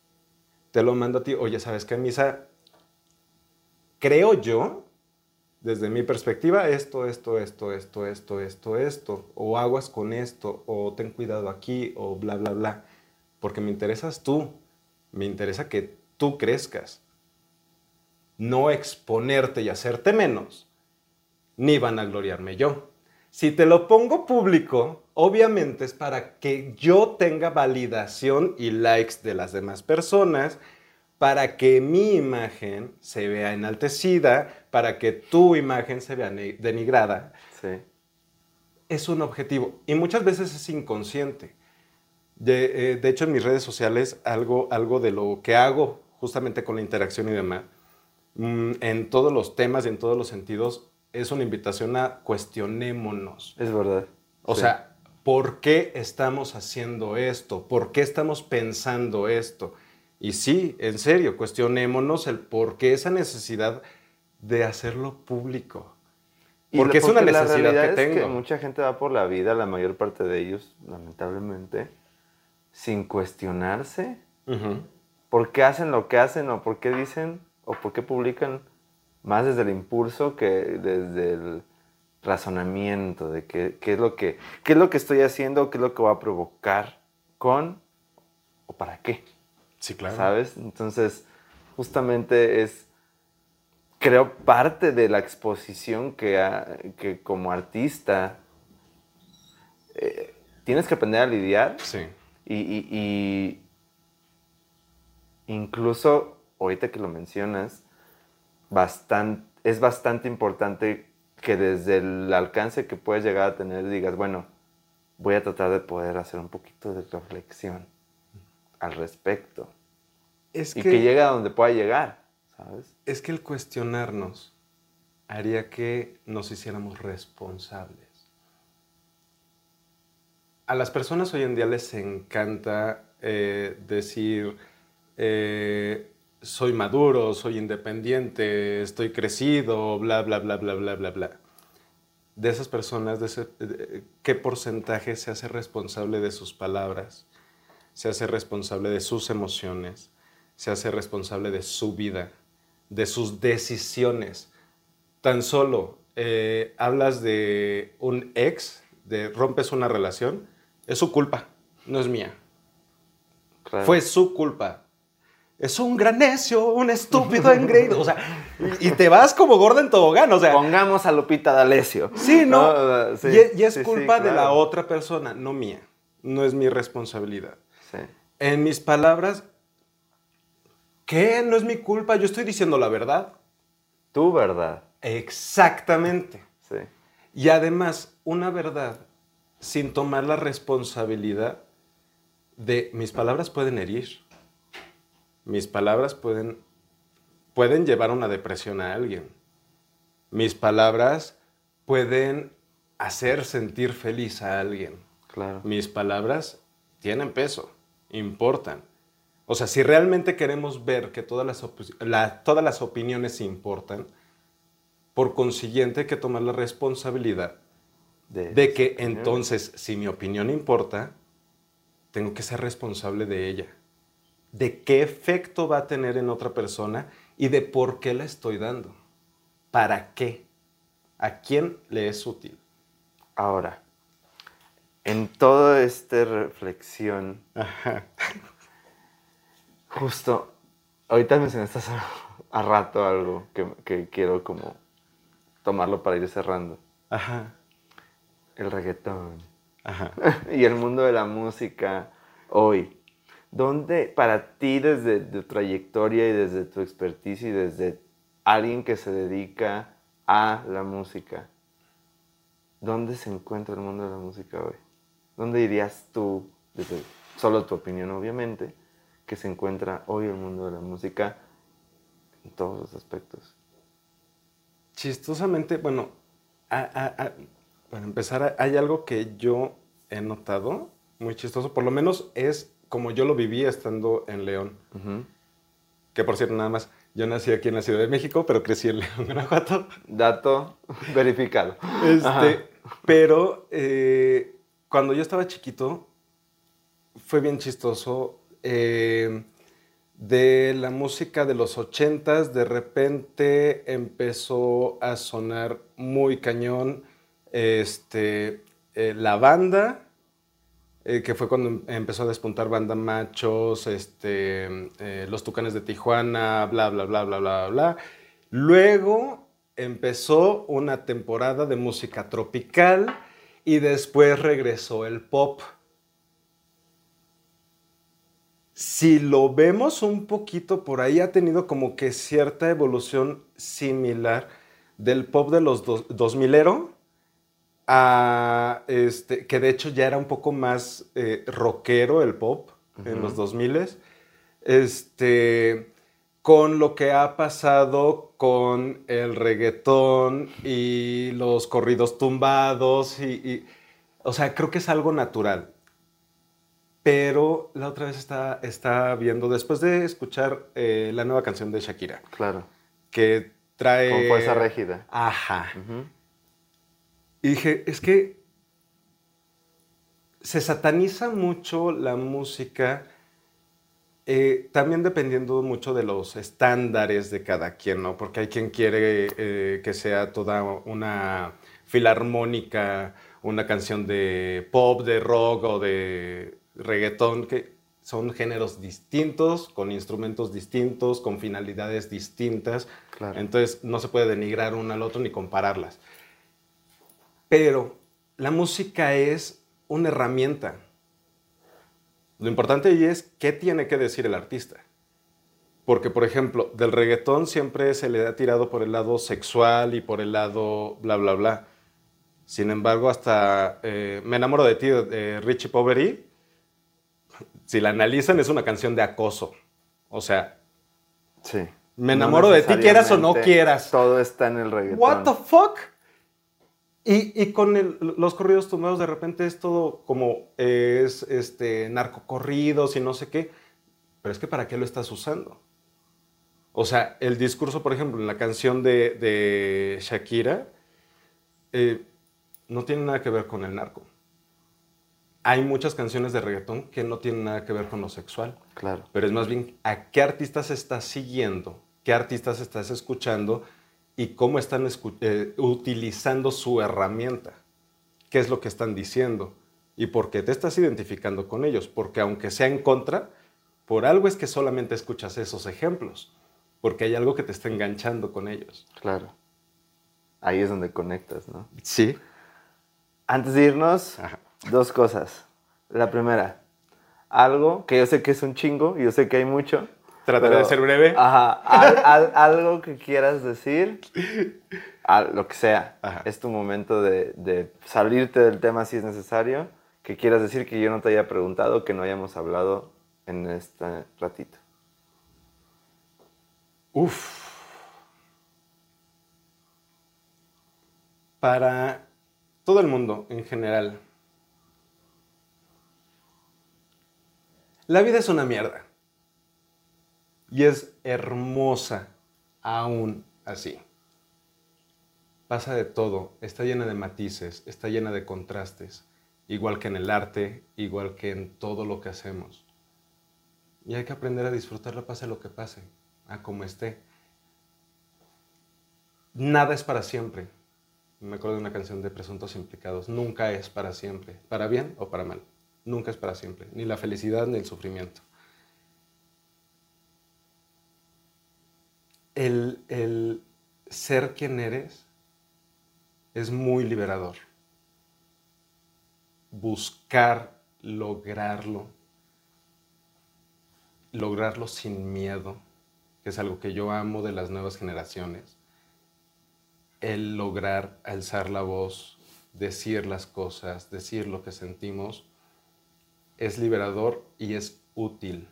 Te lo mando a ti. Oye, ¿sabes qué, Misa? Creo yo, desde mi perspectiva, esto, esto, esto, esto, esto, esto, esto. O aguas con esto, o ten cuidado aquí, o bla, bla, bla. Porque me interesas tú. Me interesa que tú crezcas. No exponerte y hacerte menos, ni van a gloriarme yo. Si te lo pongo público, obviamente es para que yo tenga validación y likes de las demás personas, para que mi imagen se vea enaltecida, para que tu imagen se vea denigrada. Sí. Es un objetivo y muchas veces es inconsciente. De, eh, hecho, en mis redes sociales, algo, algo de lo que hago justamente con la interacción y demás, mm, en todos los temas y en todos los sentidos, es una invitación a cuestionémonos. Es verdad. O sea, ¿por qué estamos haciendo esto? ¿Por qué estamos pensando esto? Y sí, en serio, cuestionémonos el por qué esa necesidad de hacerlo público. Porque, es una necesidad que tengo. Es que mucha gente va por la vida, la mayor parte de ellos, lamentablemente, sin cuestionarse por qué hacen lo que hacen o por qué dicen o por qué publican más desde el impulso que desde el razonamiento de qué, es lo que, qué es lo que estoy haciendo, qué es lo que va a provocar con o para qué. Sí, claro. ¿Sabes? Entonces, justamente es, creo, parte de la exposición que, que como artista eh, tienes que aprender a lidiar. Sí. Y, y incluso, ahorita que lo mencionas, es bastante importante que desde el alcance que puedes llegar a tener digas, bueno, voy a tratar de poder hacer un poquito de reflexión al respecto. Es y que, llegue a donde pueda llegar, ¿sabes? Es que el cuestionarnos haría que nos hiciéramos responsables. A las personas hoy en día les encanta eh, decir, eh, soy maduro, soy independiente, estoy crecido, bla, bla, bla, bla, bla, bla, bla. De esas personas, ¿qué porcentaje se hace responsable de sus palabras? Se hace responsable de sus emociones, se hace responsable de su vida, de sus decisiones. Tan solo eh, hablas de un ex, de rompes una relación, es su culpa, no es mía. Fue su culpa. Es un gran necio, un estúpido engreído. O sea, y, te vas como gorda en tobogán. O sea, Pongamos a Lupita D'Alessio. Sí, no. y, es culpa de la otra persona, no mía. No es mi responsabilidad. En mis palabras, ¿qué? No es mi culpa. Yo estoy diciendo la verdad. Tu verdad. Exactamente. Sí. Y además, una verdad sin tomar la responsabilidad de mis palabras pueden herir. Mis palabras pueden, pueden llevar a una depresión a alguien. Mis palabras pueden hacer sentir feliz a alguien. Claro. Mis palabras tienen peso, importan. O sea, si realmente queremos ver que todas las, todas las opiniones importan, por consiguiente hay que tomar la responsabilidad de, que entonces, si mi opinión importa, tengo que ser responsable de ella, de qué efecto va a tener en otra persona y de por qué la estoy dando, para qué, a quién le es útil. Ahora, en toda esta reflexión, justo, ahorita mencionaste hace a rato algo que, que quiero como tomarlo para ir cerrando. Ajá. El reggaetón. Ajá. y el mundo de la música hoy. ¿Dónde para ti desde tu trayectoria y desde tu expertise y desde alguien que se dedica a la música, dónde se encuentra el mundo de la música hoy? ¿Dónde dirías tú, desde solo tu opinión obviamente, que se encuentra hoy el mundo de la música en todos los aspectos? Chistosamente, bueno, para empezar, hay algo que yo he notado muy chistoso, por lo menos es como yo lo viví estando en León. Que por cierto, nada más, yo nací aquí en la Ciudad de México, pero crecí en León, Guanajuato. Dato verificado. Este, pero eh, cuando yo estaba chiquito, fue bien chistoso. Eh, de la música de los ochentas, de repente empezó a sonar muy cañón este, eh, la banda, eh, que fue cuando em, empezó a despuntar banda machos, este, los tucanes de Tijuana, bla, bla, bla, bla, bla, bla. Luego empezó una temporada de música tropical y después regresó el pop. Si lo vemos un poquito por ahí, ha tenido como que cierta evolución similar del pop de los 2000ero a este, que de hecho ya era un poco más eh, rockero el pop en los 2000 este, con lo que ha pasado con el reggaetón y los corridos tumbados y o sea, creo que es algo natural pero la otra vez estaba, está viendo, después de escuchar eh, la nueva canción de Shakira. Claro. Que trae... Con fuerza rígida. Ajá. Y dije, es que se sataniza mucho la música, eh, también dependiendo mucho de los estándares de cada quien, ¿no? Porque hay quien quiere eh, que sea toda una filarmónica, una canción de pop, de rock o de reggaetón, que son géneros distintos, con instrumentos distintos, con finalidades distintas. Entonces no se puede denigrar una al otro ni compararlas. Pero la música es una herramienta. Lo importante ahí es qué tiene que decir el artista. Porque, por ejemplo, del reggaetón siempre se le ha tirado por el lado sexual y por el lado bla, bla, bla. Sin embargo, hasta eh, Me enamoro de ti, de Richie Poveri, si la analizan, es una canción de acoso. O sea, sí. me enamoro de ti, quieras o no quieras. Todo está en el reggaetón. ¿What the fuck? Y, con los corridos tumbados, de repente es todo como es este, narcocorridos y no sé qué. Pero es que ¿para qué lo estás usando? O sea, el discurso, por ejemplo, en la canción de, Shakira, eh, no tiene nada que ver con el narco hay muchas canciones de reggaetón que no tienen nada que ver con lo sexual. Claro. Pero es más bien a qué artistas estás siguiendo, qué artistas estás escuchando y cómo están eh, utilizando su herramienta. ¿Qué es lo que están diciendo? Y por qué te estás identificando con ellos. Porque aunque sea en contra, por algo es que solamente escuchas esos ejemplos. Porque hay algo que te está enganchando con ellos. Claro. Ahí es donde conectas, ¿no? Sí. Antes de irnos, dos cosas. La primera, algo que yo sé que es un chingo yo sé que hay mucho. Trataré de ser breve. Ajá. algo que quieras decir, lo que sea. Es tu momento de, de, salirte del tema si es necesario. Que quieras decir que yo no te haya preguntado, que no hayamos hablado en este ratito. Uf. Para todo el mundo en general, la vida es una mierda. Y es hermosa aún así. Pasa de todo, está llena de matices, está llena de contrastes, igual que en el arte, igual que en todo lo que hacemos. Y hay que aprender a disfrutarlo pase lo que pase, a como esté. Nada es para siempre. Me acuerdo de una canción de Presuntos Implicados. Nunca es para siempre, para bien o para mal. Nunca es para siempre, ni la felicidad ni el sufrimiento. El, ser quien eres es muy liberador. Buscar lograrlo, lograrlo sin miedo, que es algo que yo amo de las nuevas generaciones. El lograr alzar la voz, decir las cosas, decir lo que sentimos, es liberador y es útil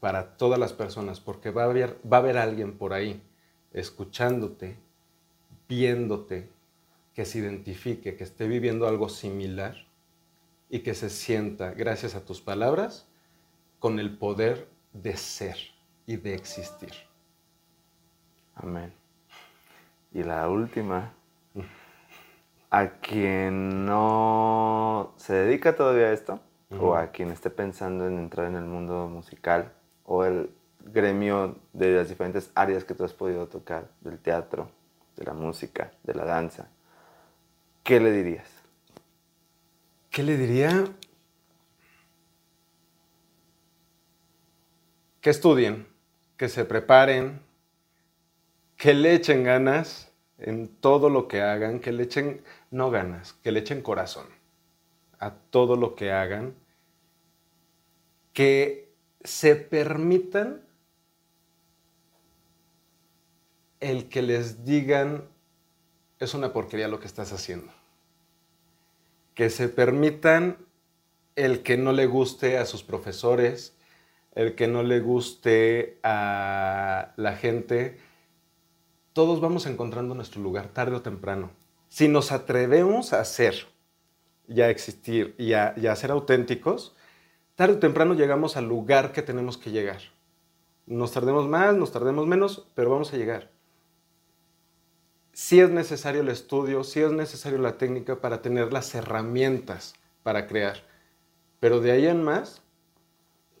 para todas las personas, porque va a haber, va a haber alguien por ahí escuchándote, viéndote, que se identifique, que esté viviendo algo similar y que se sienta, gracias a tus palabras, con el poder de ser y de existir. Amén. Y la última, a quien no se dedica todavía a esto, o a quien esté pensando en entrar en el mundo musical, o el gremio de las diferentes áreas que tú has podido tocar, del teatro, de la música, de la danza, ¿qué le dirías? ¿Qué le diría? Que estudien, que se preparen, que le echen ganas en todo lo que hagan, que le echen, no ganas, que le echen corazón a todo lo que hagan, que se permitan el que les digan es una porquería lo que estás haciendo. Que se permitan el que no le guste a sus profesores, el que no le guste a la gente. Todos vamos encontrando nuestro lugar tarde o temprano. Si nos atrevemos a ser y a existir y a, y a ser auténticos, tarde o temprano llegamos al lugar que tenemos que llegar. Nos tardemos más, nos tardemos menos, pero vamos a llegar sí es necesario el estudio, sí es necesario la técnica para tener las herramientas para crear. Pero de ahí en más,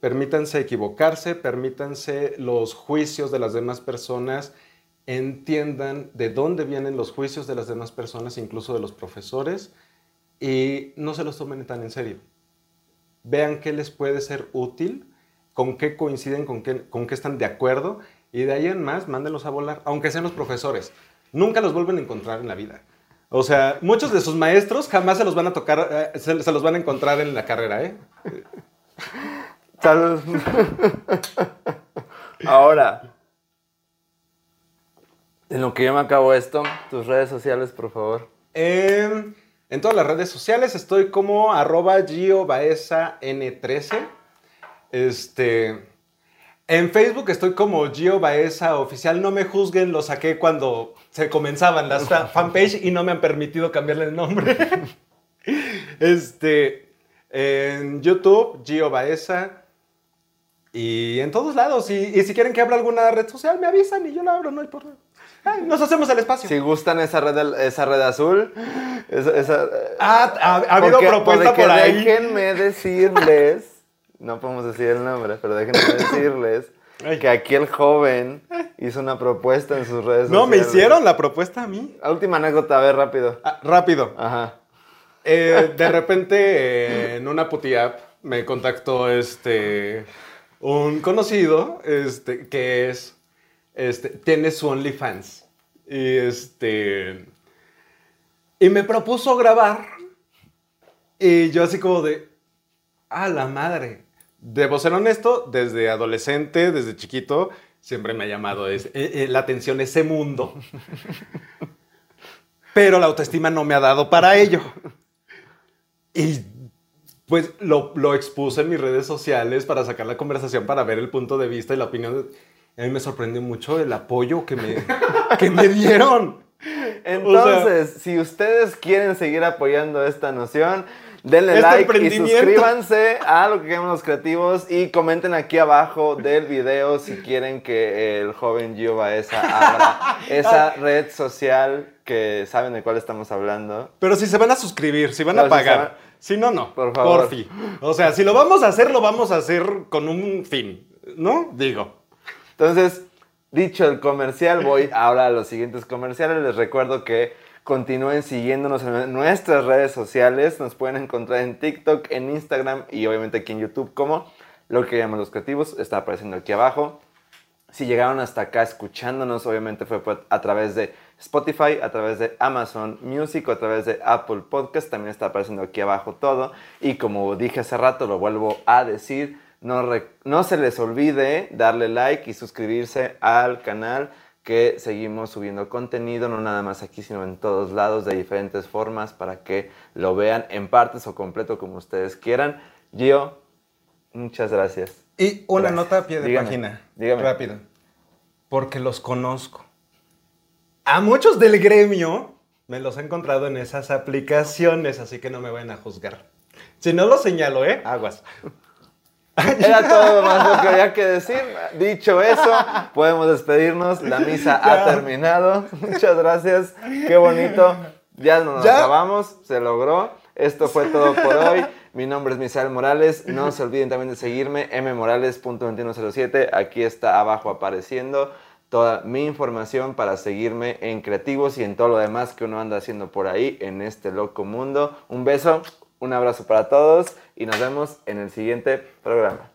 permítanse equivocarse, permítanse los juicios de las demás personas, entiendan de dónde vienen los juicios de las demás personas, incluso de los profesores, y no se los tomen tan en serio. Vean qué les puede ser útil, con qué coinciden, con qué, con qué están de acuerdo, y de ahí en más, mándenlos a volar, aunque sean los profesores nunca los vuelven a encontrar en la vida. O sea, muchos de sus maestros jamás se los van a tocar, eh, se, los van a encontrar en la carrera, ¿eh? Ahora, en lo que yo me acabo esto, tus redes sociales, por favor. En todas las redes sociales estoy como arroba Gio N13. Este, en Facebook estoy como Gio Baeza Oficial. No me juzguen, lo saqué cuando se comenzaban las fanpage y no me han permitido cambiarle el nombre. este, en YouTube, Gio Baeza. Y en todos lados. Y, si quieren que hable alguna red social, me avisan y yo la abro, no hay problema. Nos hacemos el espacio. Si gustan esa red, esa red azul, esa, ah, ha, habido propuesta por ahí. Déjenme decirles, no podemos decir el nombre, pero déjenme decirles que aquí el joven hizo una propuesta en sus redes no, sociales. No, me hicieron la propuesta a mí. Última anécdota, a ver, rápido. Ah, rápido. Ajá. Eh, de repente, eh, en una puti app, me contactó este, un conocido este, que es, este, tiene su OnlyFans. Y este, y me propuso grabar. Y yo así como de, a la madre. Debo ser honesto, desde adolescente, desde chiquito, siempre me ha llamado es, eh, la atención ese mundo. Pero la autoestima no me ha dado para ello. Y pues lo, lo, expuse en mis redes sociales para sacar la conversación, para ver el punto de vista y la opinión. A mí me sorprendió mucho el apoyo que me, que me dieron. Entonces, si ustedes quieren seguir apoyando esta noción, denle este like y suscríbanse a lo que queremos los creativos y comenten aquí abajo del video si quieren que el joven Gio Baeza abra esa red social que saben de cuál estamos hablando. Pero si se van a suscribir, si van a pagar. Si no, no. Por favor. Por fin. O sea, si lo vamos a hacer, lo vamos a hacer con un fin. ¿No? Digo. Entonces, dicho el comercial, voy ahora a los siguientes comerciales. Les recuerdo que continúen siguiéndonos en nuestras redes sociales. Nos pueden encontrar en TikTok, en Instagram y obviamente aquí en YouTube como lo que llamamos los creativos. Está apareciendo aquí abajo. Si llegaron hasta acá escuchándonos, obviamente fue a través de Spotify, a través de Amazon Music a través de Apple Podcast. También está apareciendo aquí abajo todo. Y como dije hace rato, lo vuelvo a decir, no, no se les olvide darle like y suscribirse al canal que seguimos subiendo contenido, no nada más aquí, sino en todos lados, de diferentes formas, para que lo vean en partes o completo como ustedes quieran. Gio, muchas gracias. Y una nota a pie de página. Dígame. Rápido. Porque los conozco. A muchos del gremio me los he encontrado en esas aplicaciones, así que no me vayan a juzgar. Si no lo señalo, ¿eh? Aguas. Era todo más lo que había que decir. Dicho eso, podemos despedirnos. La misa ha terminado. Muchas gracias. Qué bonito. Ya nos acabamos. Se logró. Esto fue todo por hoy. Mi nombre es Misael Morales. No se olviden también de seguirme, mmorales.2107. Aquí está abajo apareciendo toda mi información para seguirme en creativos y en todo lo demás que uno anda haciendo por ahí en este loco mundo. Un beso, un abrazo para todos y nos vemos en el siguiente programa.